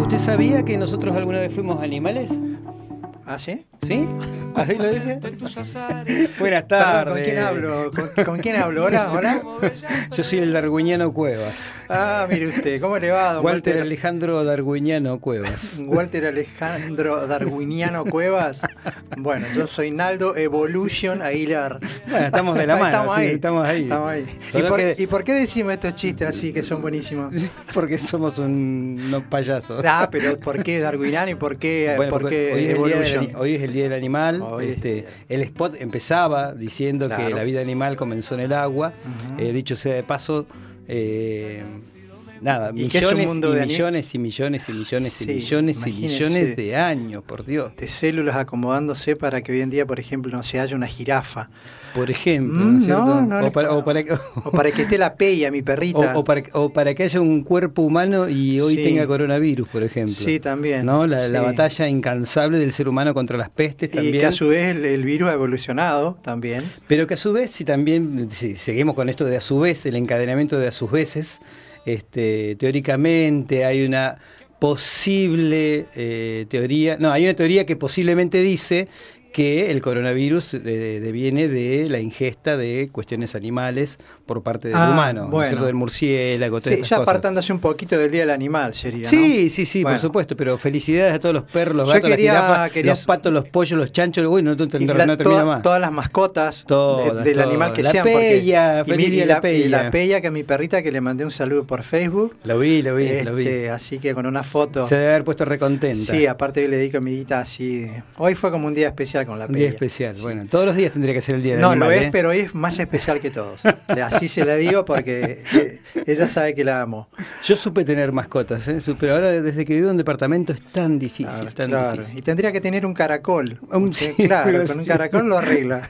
¿Usted sabía que nosotros alguna vez fuimos animales? ¿Ah, sí? ¿Sí? ¿Así lo dice? Buenas tardes. ¿Con quién hablo? ¿Con, con quién hablo? ¿Hola? ¿Hola? Yo soy el darwiniano Cuevas. Ah, mire usted, ¿cómo le va, don Walter Walter? Alejandro Darwiniano Cuevas. Walter Alejandro Darwiniano Cuevas. Bueno, yo soy Naldo Evolution Aguilar. Bueno, estamos de la mano, estamos sí, ahí. estamos ahí. Estamos ahí. ¿Y por, que- y por qué decimos estos chistes así que son buenísimos? Porque somos un- unos payasos. Ah, pero ¿por qué Darwiniano y por qué, Bueno, por porque qué hoy, es el hoy es el día del animal. Este, el spot empezaba diciendo que la vida animal comenzó en el agua. Eh, dicho sea de paso, eh, nada, ¿Y un millones mundo y de millones y millones y millones Sí, y millones y millones de años, por Dios. de células acomodándose para que hoy en día, por ejemplo, no se haya una jirafa. Por ejemplo, Mm, ¿no cierto? no, no o, para, o, para, O para que esté la peya, mi perrita. o- o para, o para que haya un cuerpo humano y hoy Sí. tenga coronavirus, por ejemplo. Sí, también. ¿no? La, batalla incansable del ser humano contra las pestes y también. que a su vez el, el virus ha evolucionado también. Pero que a su vez, si también si seguimos con esto de a su vez, el encadenamiento de a sus veces, este, teóricamente hay una posible eh, teoría, no, hay una teoría que posiblemente dice que el coronavirus eh, deviene de la ingesta de cuestiones animales por parte del Ah, humano, ¿no es bueno. cierto? del murciélago, todas Sí, estas ya apartándose un poquito del Día del Animal sería, ¿no? Sí, sí, sí, Bueno. por supuesto, pero felicidades a todos los perros, los Yo gatos, quería- las jirafas, quería- los patos, los pollos, los chanchos, uy, no, no, Y no, la- no termina toda- más. Todas las mascotas de- Todas, del todas. animal que La sean. Porque, y, y la la, y Peya. la Peya, que es mi perrita, que le mandé un saludo por Facebook. Lo vi, lo vi, lo vi. Este, Así que con una foto. Se debe haber puesto recontenta. Sí, aparte le dedico mi dita así. Hoy fue como un día especial con la Un día Peya. especial. Sí. Bueno, todos los días tendría que ser el día del No, animal, lo es, ¿eh? pero hoy es más especial que todos. Así se la digo porque eh, ella sabe que la amo. Yo supe tener mascotas, ¿eh? Pero ahora desde que vivo en un departamento es tan difícil, Claro, tan claro. difícil. Y tendría que tener un caracol. Un- sí, claro, con un caracol lo arregla.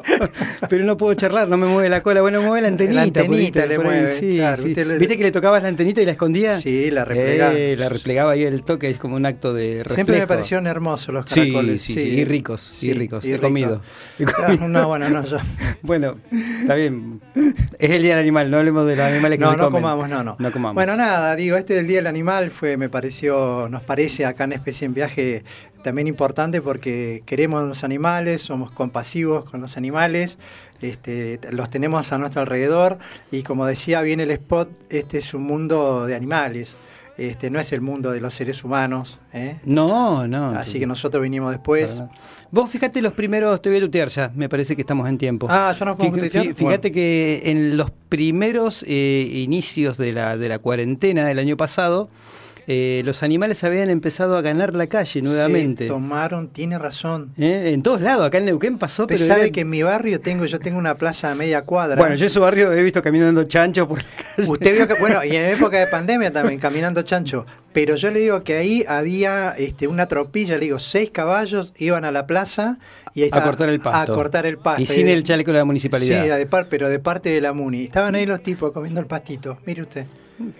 pero no puedo charlar, no me mueve la cola. Bueno, mueve la antenita. La antenita ahí, le ahí, mueve, sí, claro, sí. le- ¿Viste que le tocabas la antenita y la escondía? Sí, la replegaba. Eh, la replegaba y el toque es como un acto de reflejo. Siempre me parecieron hermosos los Sí, caracoles. sí, sí, y ricos, Sí, y ricos. y He ricos. comido. He Ah, comido. No, bueno, no, yo. Bueno, está bien. Es el día del animal, no hablemos de los animales que No, se no comen. comamos, no, no. No comamos. Bueno, nada, digo, este del Día del Animal fue, me pareció, nos parece acá en Especie en Viaje también importante porque queremos los animales, somos compasivos con los animales, este, los tenemos a nuestro alrededor y como decía bien el spot, este es un mundo de animales, este no es el mundo de los seres humanos, ¿eh? No, no. así que nosotros vinimos después. Vos fíjate los primeros, te voy a tutear ya, me parece que estamos en tiempo. Ah, ¿ya nos podemos Fí- tuitear? fí- Fíjate que en los primeros eh, inicios de la, de la cuarentena del año pasado, eh, los animales habían empezado a ganar la calle nuevamente. Se tomaron, tiene razón. ¿Eh? En todos lados, acá en Neuquén pasó, pero sabe era- que en mi barrio tengo, yo tengo una plaza a media cuadra. Bueno, yo en su barrio he visto caminando chancho por la calle. Usted vio que, bueno, y en época de pandemia también, caminando chancho. Pero yo le digo que ahí había este, una tropilla, le digo, seis caballos iban a la plaza y a cortar el pasto. A cortar el pasto. Y sin el chaleco de la municipalidad. Sí, de par- pero de parte de la MUNI. Estaban ahí los tipos comiendo el pastito. Mire usted.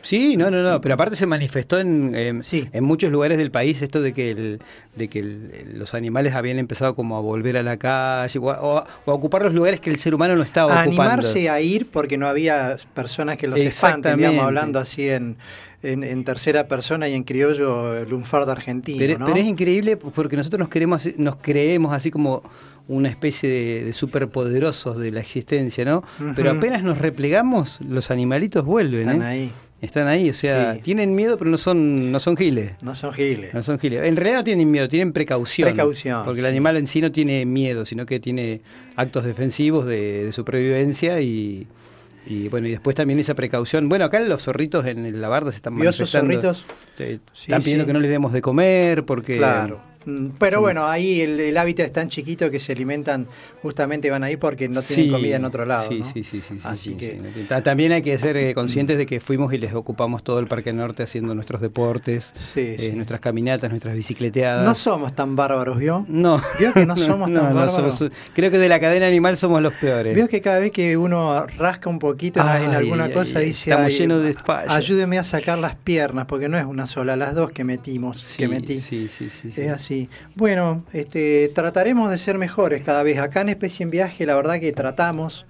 Sí, no, no, no, pero aparte se manifestó en, Sí. en muchos lugares del país esto de que, el- de que el- los animales habían empezado como a volver a la calle o a, o ocupar los lugares que el ser humano no estaba A ocupando. animarse a ir porque no había personas que los espanten, digamos, hablando así en, en, en tercera persona y en criollo lunfardo argentino. Pero, ¿no? pero es increíble porque nosotros nos queremos nos creemos así como una especie de, de superpoderosos de la existencia, ¿no? Pero apenas nos replegamos, los animalitos vuelven, Están ¿eh? ahí. Están ahí, o sea, Sí. tienen miedo, pero no son, no son giles. No son giles. No son giles. En realidad no tienen miedo, tienen precaución. Precaución, Porque el animal en sí no tiene miedo, sino que tiene actos defensivos de, de supervivencia y, y bueno, y después también esa precaución. Bueno, acá los zorritos en la barda se están ¿Vio esos manifestando. zorritos? Sí, Sí, están pidiendo sí. que no les demos de comer porque... Claro. Mm, Pero Sí. bueno, ahí el, el hábitat es tan chiquito que se alimentan, justamente van ahí porque no tienen Sí, comida en otro lado. Sí, ¿no? sí, sí, sí, sí, Así sí, que También hay que ser eh, conscientes de que fuimos y les ocupamos todo el Parque Norte haciendo nuestros deportes, eh, nuestras caminatas, nuestras bicicleteadas. no somos tan bárbaros, ¿vio? No. ¿Vio que no somos tan bárbaros? somos- creo que de la cadena animal somos los peores. Veo que cada vez que uno rasca un poquito en- alguna ay, cosa ay, dice, estamos "Ay, llenos de fallas". ayúdeme a sacar las piernas, porque no es una sola, las dos que metimos, que metí. sí, sí, sí. Es así. Bueno, este, trataremos de ser mejores cada vez. Acá en Especie en Viaje, la verdad que tratamos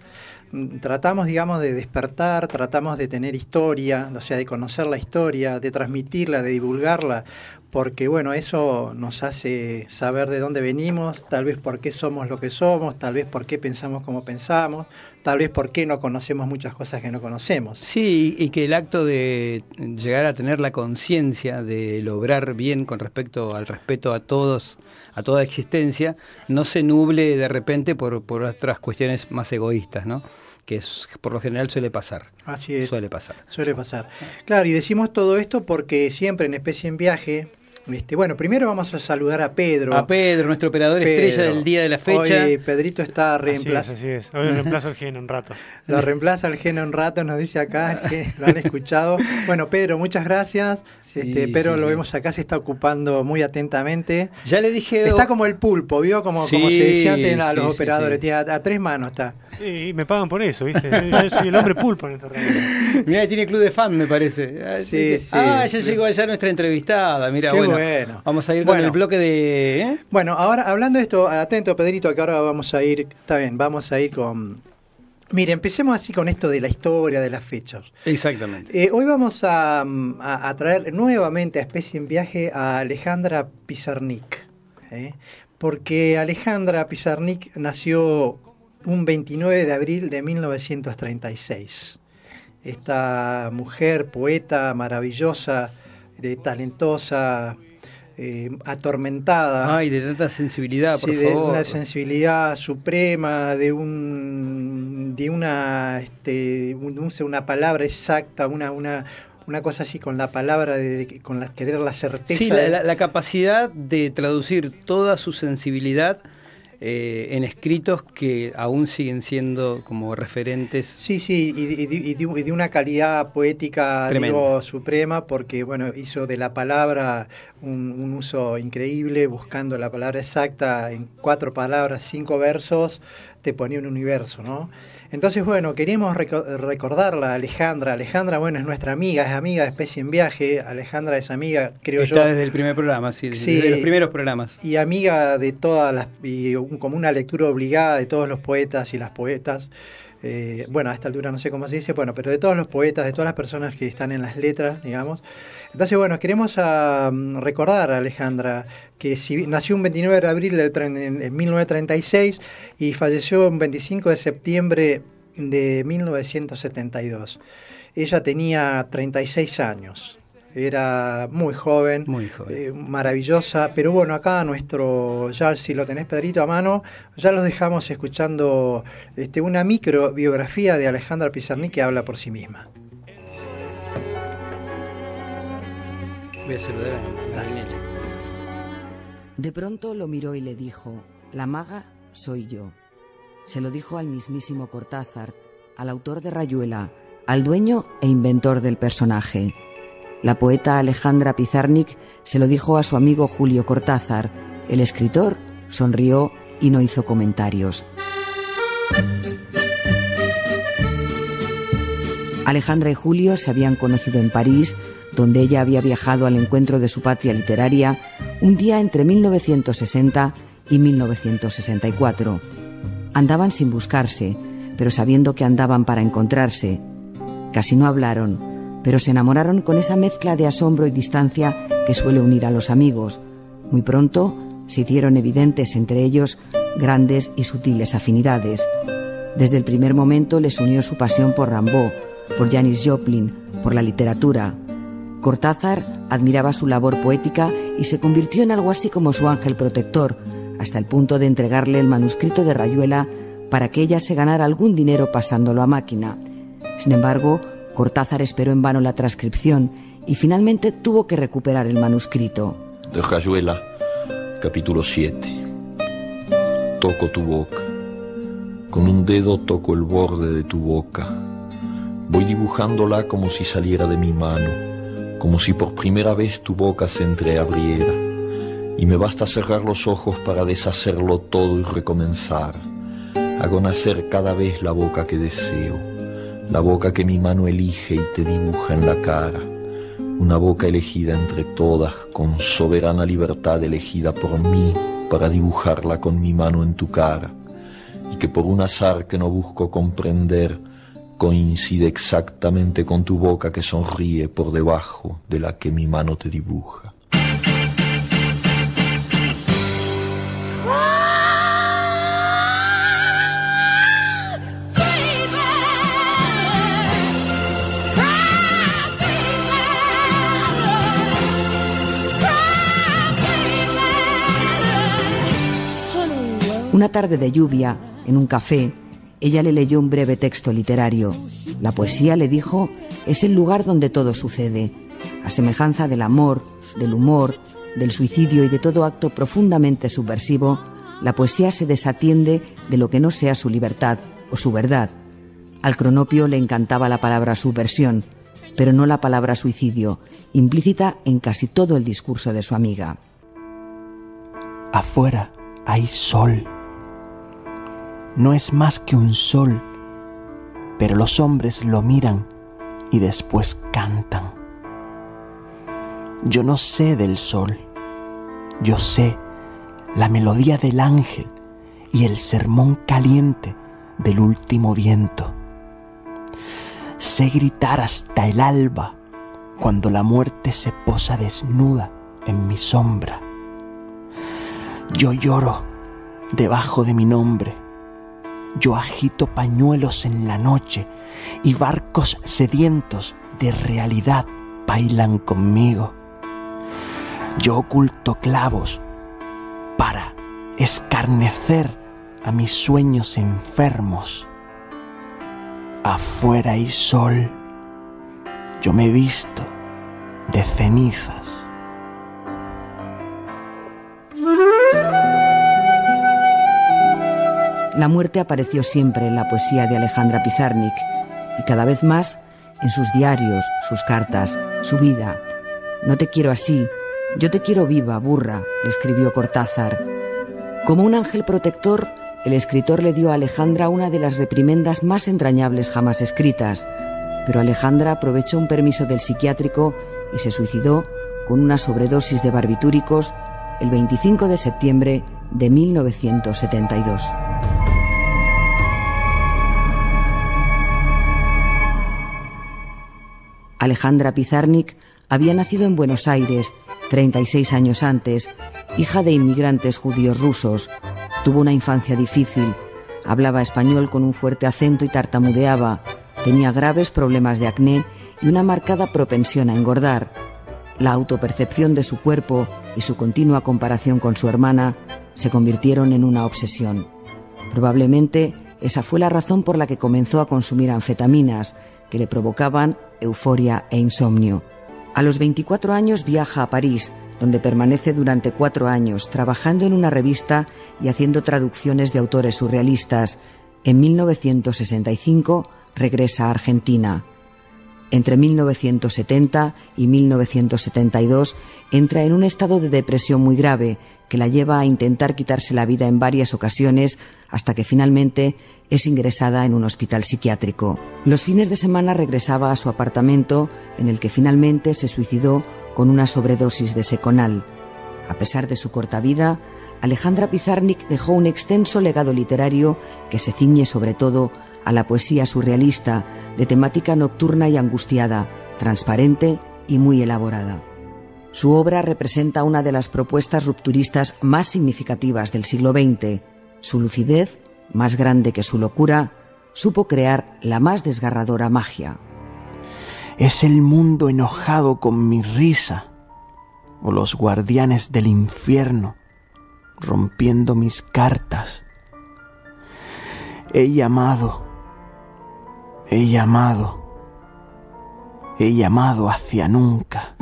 mm, tratamos, digamos, de despertar, tratamos de tener historia, o sea, de conocer la historia, de transmitirla, de divulgarla, porque bueno, eso nos hace saber de dónde venimos, tal vez por qué somos lo que somos, tal vez por qué pensamos como pensamos, tal vez por qué no conocemos muchas cosas que no conocemos. Sí, y que el acto de llegar a tener la conciencia de lograr bien con respecto al respeto a todos, a toda existencia, no se nuble de repente por, por otras cuestiones más egoístas, ¿no? que es, por lo general suele pasar. Así es. Suele pasar. Suele pasar. Claro, y decimos todo esto porque siempre en Especie en Viaje este, bueno, primero vamos a saludar a Pedro. A Pedro, nuestro operador estrella del día de la fecha. Hoy Pedrito está reemplazando. Así es, así es. Hoy reemplazo el gen un rato. Lo reemplaza el gen un rato, nos dice acá, que lo han escuchado. Bueno, Pedro, muchas gracias. Este, Pedro lo vemos acá, se está ocupando muy atentamente. Ya le dije. Está como el pulpo, ¿vio? Como, como se decía antes a los operadores, tiene a, tres manos está. Y me pagan por eso, ¿viste? Yo soy el hombre pulpo en esta radio. Mira, tiene club de fan, me parece. Sí, sí. Ah, ya llegó allá nuestra entrevistada. Mira, bueno, Vamos a ir con el bloque de. ¿eh? Bueno, ahora hablando de esto, atento, Pedrito, que ahora vamos a ir. Está bien, vamos a ir con. Mire, empecemos así con esto de la historia, de las fechas. Exactamente. Eh, hoy vamos a, traer nuevamente a Especie en Viaje a Alejandra Pizarnik. ¿eh? Porque Alejandra Pizarnik nació un 29 de abril de 1936. Esta mujer, poeta maravillosa, de, talentosa, eh, atormentada. Ay, de tanta sensibilidad, por sí, de una sensibilidad suprema, de un de una este, una palabra exacta, una, una, una cosa así con la palabra, de, con la, querer la certeza. Sí, la capacidad de traducir toda su sensibilidad eh, en escritos que aún siguen siendo como referentes. Sí, sí, y, de, una calidad poética digo, suprema, porque bueno, hizo de la palabra un, un, uso increíble, buscando la palabra exacta en cuatro palabras, cinco versos, te ponía un universo, ¿no? Entonces, bueno, queríamos recordarla, Alejandra. Alejandra, bueno, es nuestra amiga, es amiga de Especie en Viaje. Alejandra es amiga, creo yo. Está desde el primer programa, sí, desde los primeros programas. Y amiga de todas las, y como una lectura obligada de todos los poetas y las poetas. Eh, bueno, a esta altura no sé cómo se dice, bueno, pero de todos los poetas, de todas las personas que están en las letras, digamos. Entonces, bueno, queremos ah, recordar a Alejandra que nació un 29 de abril en 1936 y falleció un 25 de septiembre de 1972. Ella tenía 36 años era muy joven, muy eh, maravillosa, pero bueno, acá nuestro, ya si lo tenés Pedrito a mano, ya los dejamos escuchando este, una micro biografía de Alejandra Pizarnik que habla por sí misma. Voy a saludar a De pronto lo miró y le dijo, la maga soy yo. Se lo dijo al mismísimo Cortázar, al autor de Rayuela, al dueño e inventor del personaje. La poeta Alejandra Pizarnik se lo dijo a su amigo Julio Cortázar. El escritor sonrió y no hizo comentarios. Alejandra y Julio se habían conocido en París, donde ella había viajado al encuentro de su patria literaria un día entre 1960 y 1964. Andaban sin buscarse, pero sabiendo que andaban para encontrarse. Casi no hablaron, pero se enamoraron con esa mezcla de asombro y distancia que suele unir a los amigos. Muy pronto se hicieron evidentes entre ellos grandes y sutiles afinidades. Desde el primer momento les unió su pasión por Rambaud, por Janis Joplin, por la literatura. Cortázar admiraba su labor poética y se convirtió en algo así como su ángel protector, hasta el punto de entregarle el manuscrito de Rayuela para que ella se ganara algún dinero pasándolo a máquina. Sin embargo, Cortázar esperó en vano la transcripción y finalmente tuvo que recuperar el manuscrito. De Rayuela, capítulo 7. Toco tu boca. Con un dedo toco el borde de tu boca. Voy dibujándola como si saliera de mi mano, como si por primera vez tu boca se entreabriera. Y me basta cerrar los ojos para deshacerlo todo y recomenzar. Hago nacer cada vez la boca que deseo la boca que mi mano elige y te dibuja en la cara, una boca elegida entre todas, con soberana libertad elegida por mí para dibujarla con mi mano en tu cara. y que por un azar que no busco comprender, coincide exactamente con tu boca que sonríe por debajo de la que mi mano te dibuja. Una tarde de lluvia, en un café, ella le leyó un breve texto literario. La poesía, le dijo, es el lugar donde todo sucede. A semejanza del amor, del humor, del suicidio y de todo acto profundamente subversivo, la poesía se desatiende de lo que no sea su libertad o su verdad. Al cronopio le encantaba la palabra subversión, pero no la palabra suicidio, implícita en casi todo el discurso de su amiga. Afuera hay sol no es más que un sol, pero los hombres lo miran y después cantan. Yo no sé del sol, yo sé la melodía del ángel y el sermón caliente del último viento. Sé gritar hasta el alba cuando la muerte se posa desnuda en mi sombra. Yo lloro debajo de mi nombre yo agito pañuelos en la noche y barcos sedientos de realidad bailan conmigo. Yo oculto clavos para escarnecer a mis sueños enfermos. Afuera hay sol, yo me visto de cenizas. La muerte apareció siempre en la poesía de Alejandra Pizarnik y cada vez más en sus diarios, sus cartas, su vida. No te quiero así, yo te quiero viva, burra, le escribió Cortázar. Como un ángel protector, el escritor le dio a Alejandra una de las reprimendas más entrañables jamás escritas, pero Alejandra aprovechó un permiso del psiquiátrico y se suicidó con una sobredosis de barbitúricos el 25 de septiembre de 1972. Alejandra Pizarnik había nacido en Buenos Aires 36 años antes, hija de inmigrantes judíos rusos. Tuvo una infancia difícil, hablaba español con un fuerte acento y tartamudeaba, tenía graves problemas de acné y una marcada propensión a engordar. La autopercepción de su cuerpo y su continua comparación con su hermana se convirtieron en una obsesión. Probablemente esa fue la razón por la que comenzó a consumir anfetaminas, que le provocaban euforia e insomnio. A los 24 años viaja a París, donde permanece durante cuatro años trabajando en una revista y haciendo traducciones de autores surrealistas. En 1965 regresa a Argentina. Entre 1970 y 1972 entra en un estado de depresión muy grave que la lleva a intentar quitarse la vida en varias ocasiones hasta que finalmente es ingresada en un hospital psiquiátrico. Los fines de semana regresaba a su apartamento en el que finalmente se suicidó con una sobredosis de seconal. A pesar de su corta vida, Alejandra Pizarnik dejó un extenso legado literario que se ciñe sobre todo a la poesía surrealista, de temática nocturna y angustiada, transparente y muy elaborada. Su obra representa una de las propuestas rupturistas más significativas del siglo XX. Su lucidez, más grande que su locura, supo crear la más desgarradora magia. Es el mundo enojado con mi risa, o los guardianes del infierno rompiendo mis cartas. He llamado He llamado, he llamado hacia nunca.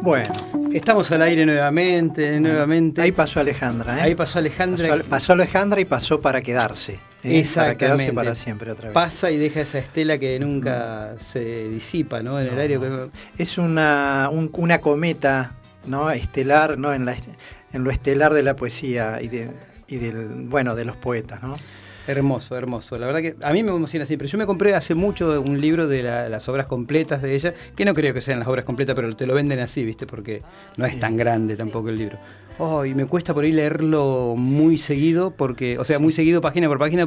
Bueno, estamos al aire nuevamente, nuevamente. Ahí pasó Alejandra, ¿eh? Ahí pasó Alejandra. Pasó, Alejandra y pasó para quedarse. ¿eh? Para quedarse para siempre otra vez. Pasa y deja esa estela que nunca se disipa, ¿no? En el aire. Es una, una cometa, ¿no? Estelar, ¿no? En, la, en lo estelar de la poesía y de y del, bueno, de los poetas, ¿no? Hermoso, hermoso. La verdad que a mí me emociona siempre. Yo me compré hace mucho un libro de las obras completas de ella, que no creo que sean las obras completas, pero te lo venden así, ¿viste? Porque no es tan grande tampoco el libro. Oh, y me cuesta por ahí leerlo muy seguido, porque, o sea, muy seguido página por página,